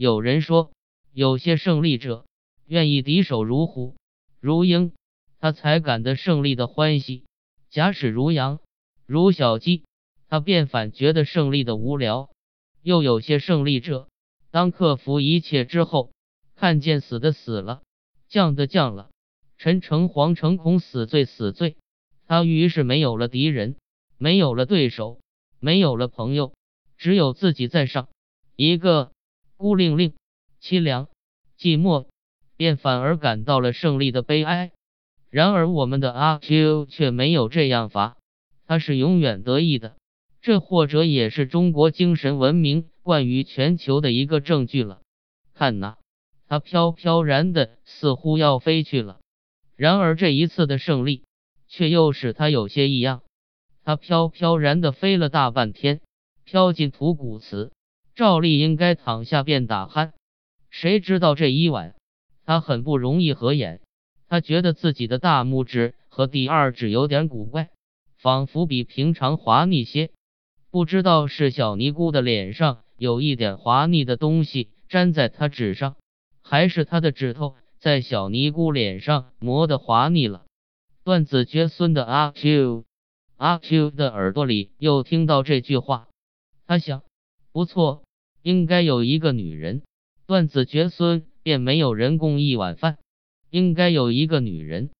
有人说，有些胜利者愿意敌手如虎如鹰，他才感得胜利的欢喜；假使如羊如小鸡，他便反觉得胜利的无聊。又有些胜利者，当克服一切之后，看见死的死了，降的降了，陈诚惶诚恐，死罪死罪，他于是没有了敌人，没有了对手，没有了朋友，只有自己在上，一个孤零零、凄凉、寂寞，便反而感到了胜利的悲哀。然而我们的阿 Q 却没有这样法。他是永远得意的，这或者也是中国精神文明冠于全球的一个证据了。看呐，他飘飘然的，似乎要飞去了。然而这一次的胜利，却又使他有些异样。他飘飘然的飞了大半天，飘进土谷祠，照例应该躺下便打鼾。谁知道这一晚，他很不容易合眼。他觉得自己的大拇指和第二指有点古怪。仿佛比平常滑腻些，不知道是小尼姑的脸上有一点滑腻的东西粘在他指上，还是他的指头在小尼姑脸上磨得滑腻了。段子绝孙的阿 Q，阿 Q 的耳朵里又听到这句话，他想，不错，应该有一个女人。断子绝孙便没有人供一碗饭，应该有一个女人。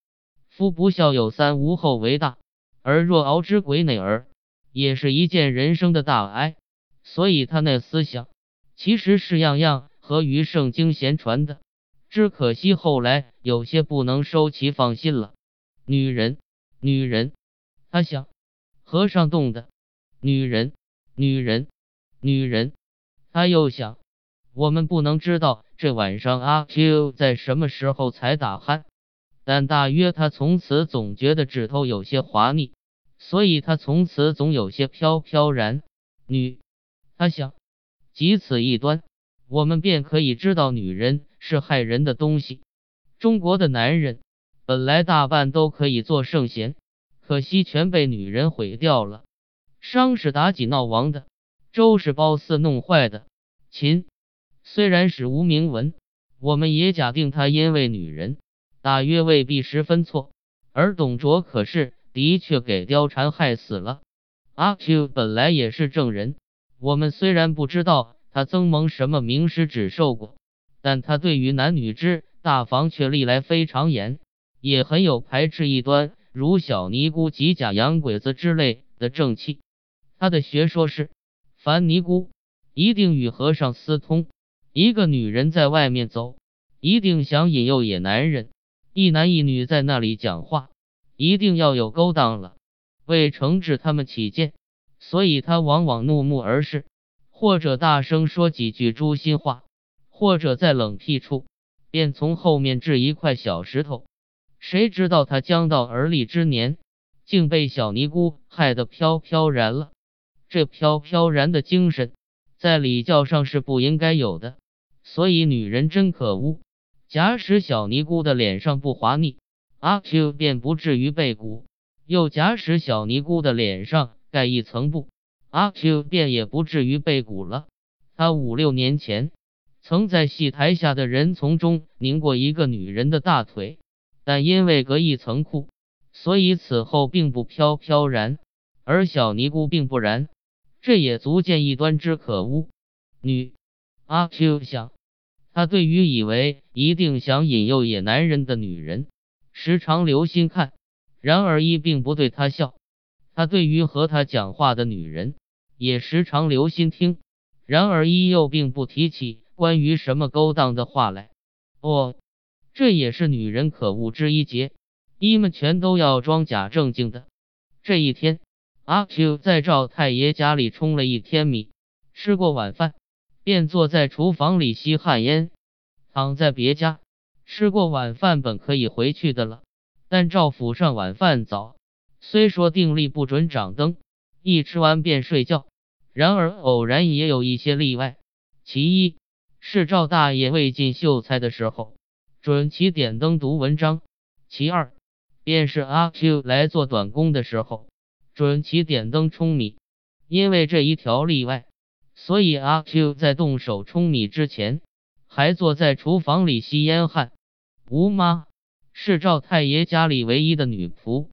夫不孝有三，无后为大。而若熬之鬼馁儿，也是一件人生的大哀。所以他那思想其实是样样合于圣经闲传的，只可惜后来有些不能收其放心了。女人，女人，他想，和尚动的女人，女人，女人。他又想，我们不能知道这晚上阿 Q 在什么时候才打鼾。但大约他从此总觉得指头有些滑腻，所以他从此总有些飘飘然。女，他想，即此一端，我们便可以知道女人是害人的东西。中国的男人本来大半都可以做圣贤，可惜全被女人毁掉了。商是妲己闹亡的，周是褒姒弄坏的，秦虽然是无名文，我们也假定他因为女人。大约未必十分错，而董卓可是的确给貂蝉害死了。阿 Q 本来也是正人，我们虽然不知道他曾蒙什么名师指授过，但他对于男女之大防却历来非常严，也很有排斥异端，如小尼姑及假洋鬼子之类的正气。他的学说是，凡尼姑一定与和尚私通，一个女人在外面走，一定想引诱野男人。一男一女在那里讲话，一定要有勾当了。为惩治他们起见，所以他往往怒目而视，或者大声说几句诛心话，或者在冷僻处便从后面掷一块小石头。谁知道他将到而立之年，竟被小尼姑害得飘飘然了。这飘飘然的精神，在礼教上是不应该有的。所以女人真可恶。假使小尼姑的脸上不滑腻，阿 Q 便不至于被蛊；又假使小尼姑的脸上盖一层布，阿 Q 便也不至于被蛊了。他五六年前曾在戏台下的人丛中拧过一个女人的大腿，但因为隔一层裤，所以此后并不飘飘然。而小尼姑并不然，这也足见一端之可恶。女阿 Q 想。他对于以为一定想引诱野男人的女人，时常留心看；然而一并不对他笑。他对于和他讲话的女人，也时常留心听；然而一又并不提起关于什么勾当的话来。哦，这也是女人可恶之一节，一们全都要装假正经的。这一天，阿 Q 在赵太爷家里冲了一天米，吃过晚饭。便坐在厨房里吸旱烟，躺在别家吃过晚饭，本可以回去的了。但赵府上晚饭早，虽说定例不准掌灯，一吃完便睡觉。然而偶然也有一些例外，其一是赵大爷未进秀才的时候，准其点灯读文章；其二便是阿 Q 来做短工的时候，准其点灯舂米。因为这一条例外。所以阿 Q 在动手舂米之前，还坐在厨房里吸烟汗。吴妈是赵太爷家里唯一的女仆，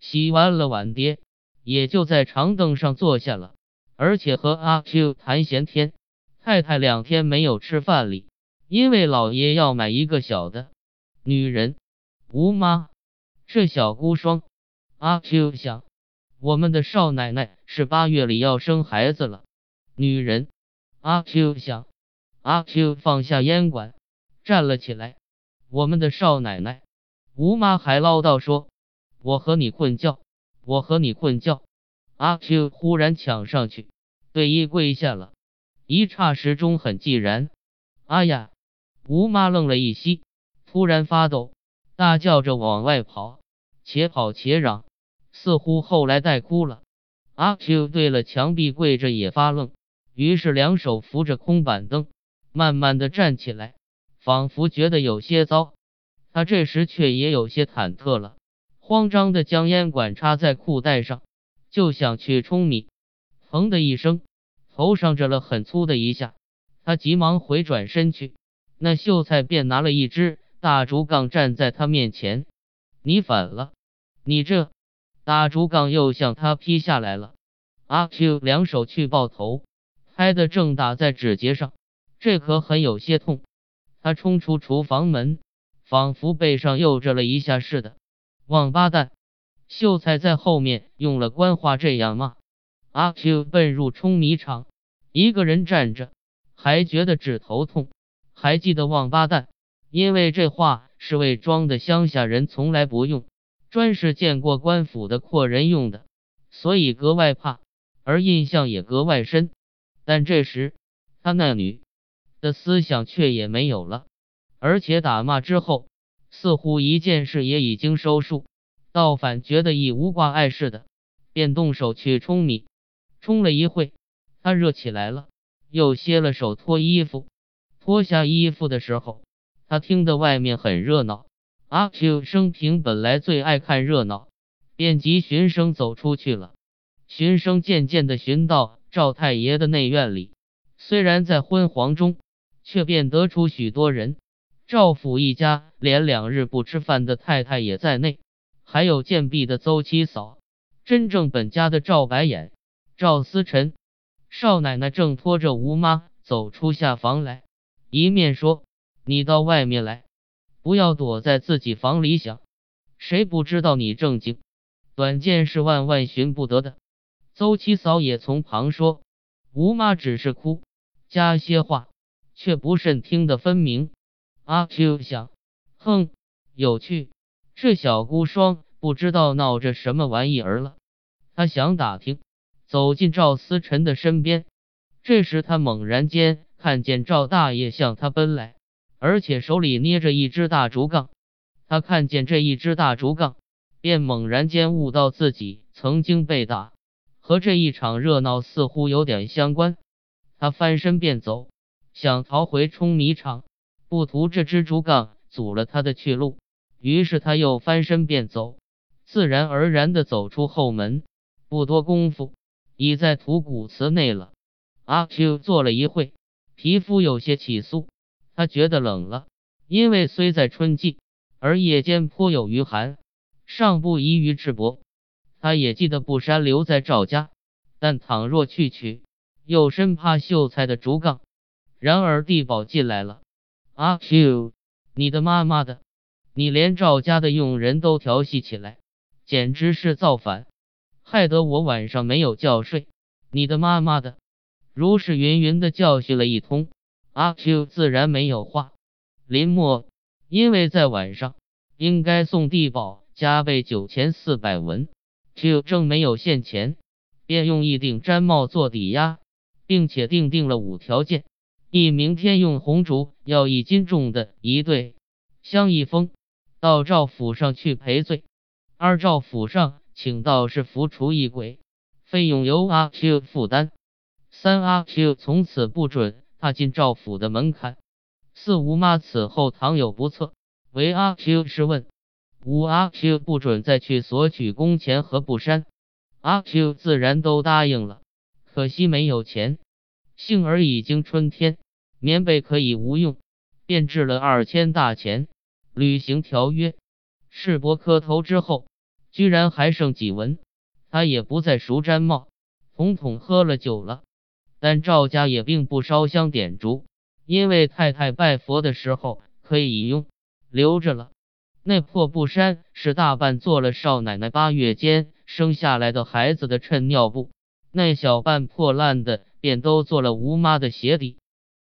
洗完了碗碟，也就在长凳上坐下了，而且和阿 Q 谈闲天。太太两天没有吃饭哩，因为老爷要买一个小的。女人，吴妈，这小孤孀。阿 Q 想，我们的少奶奶是八月里要生孩子了。女人，阿 Q 想。阿 Q 放下烟管，站了起来。我们的少奶奶，吴妈还唠叨说：“我和你困觉，我和你困觉。”阿 Q 忽然抢上去，对衣跪下了。一刹时钟很寂然。哎呀！吴妈愣了一息，突然发抖，大叫着往外跑，且跑且嚷，似乎后来带哭了。阿 Q 对了墙壁跪着也发愣，于是两手扶着空板凳。慢慢的站起来，仿佛觉得有些糟。他这时却也有些忐忑了，慌张的将烟管插在裤带上，就想去冲米。砰的一声，头上着了很粗的一下。他急忙回转身去，那秀才便拿了一支大竹杠站在他面前。你反了！你这大竹杠又向他劈下来了。阿 Q 两手去抱头，拍的正打在指节上。这可很有些痛，他冲出厨房门，仿佛背上又着了一下似的。王八蛋！秀才在后面用了官话这样骂。阿 Q 奔入冲米场，一个人站着，还觉得指头痛。还记得王八蛋，因为这话是伪装的乡下人从来不用，专是见过官府的阔人用的，所以格外怕，而印象也格外深。但这时他那女。的思想却也没有了，而且打骂之后，似乎一件事也已经收束，倒反觉得已无挂碍似的，便动手去冲米。冲了一会，他热起来了，又歇了手脱衣服。脱下衣服的时候，他听得外面很热闹。阿 Q 生平本来最爱看热闹，便急循声走出去了。循声渐渐的寻到赵太爷的内院里，虽然在昏黄中。却便得出许多人，赵府一家连两日不吃饭的太太也在内，还有贱婢的邹七嫂，真正本家的赵白眼、赵思辰少奶奶正拖着吴妈走出下房来，一面说：“你到外面来，不要躲在自己房里想，谁不知道你正经？短见是万万寻不得的。”邹七嫂也从旁说：“吴妈只是哭，加些话。”却不甚听得分明。阿 Q 想，哼，有趣，这小孤孀不知道闹着什么玩意儿了。他想打听，走进赵思辰的身边。这时他猛然间看见赵大爷向他奔来，而且手里捏着一支大竹杠。他看见这一支大竹杠，便猛然间悟到自己曾经被打，和这一场热闹似乎有点相关。他翻身便走。想逃回冲米场，不图这支竹杠阻了他的去路，于是他又翻身便走，自然而然地走出后门。不多功夫，已在土谷祠内了。阿 Q 坐了一会，皮肤有些起酥，他觉得冷了，因为虽在春季，而夜间颇有余寒，尚不宜于赤膊。他也记得不山留在赵家，但倘若去取，又生怕秀才的竹杠。然而地保进来了，阿 Q，你的妈妈的，你连赵家的佣人都调戏起来，简直是造反，害得我晚上没有觉睡。你的妈妈的，如是云云的教训了一通，阿 Q 自然没有话。林默因为在晚上应该送地保加倍九千四百文，Q 正没有现钱，便用一顶毡帽做抵押，并且定定了五条件。一明天用红烛要一斤重的一对香一封，到赵府上去赔罪。二赵府上请道士扶除一鬼，费用由阿 Q 负担。三阿 Q 从此不准踏进赵府的门槛。四吴妈此后倘有不测，为阿 Q 试问。五阿 Q 不准再去索取工钱和布衫。阿 Q 自然都答应了，可惜没有钱。幸而已经春天。棉被可以无用，便制了二千大钱，履行条约。世伯磕头之后，居然还剩几文，他也不再赎毡帽，统统喝了酒了。但赵家也并不烧香点烛，因为太太拜佛的时候可以用，留着了。那破布衫是大半做了少奶奶八月间生下来的孩子的衬尿布，那小半破烂的便都做了吴妈的鞋底。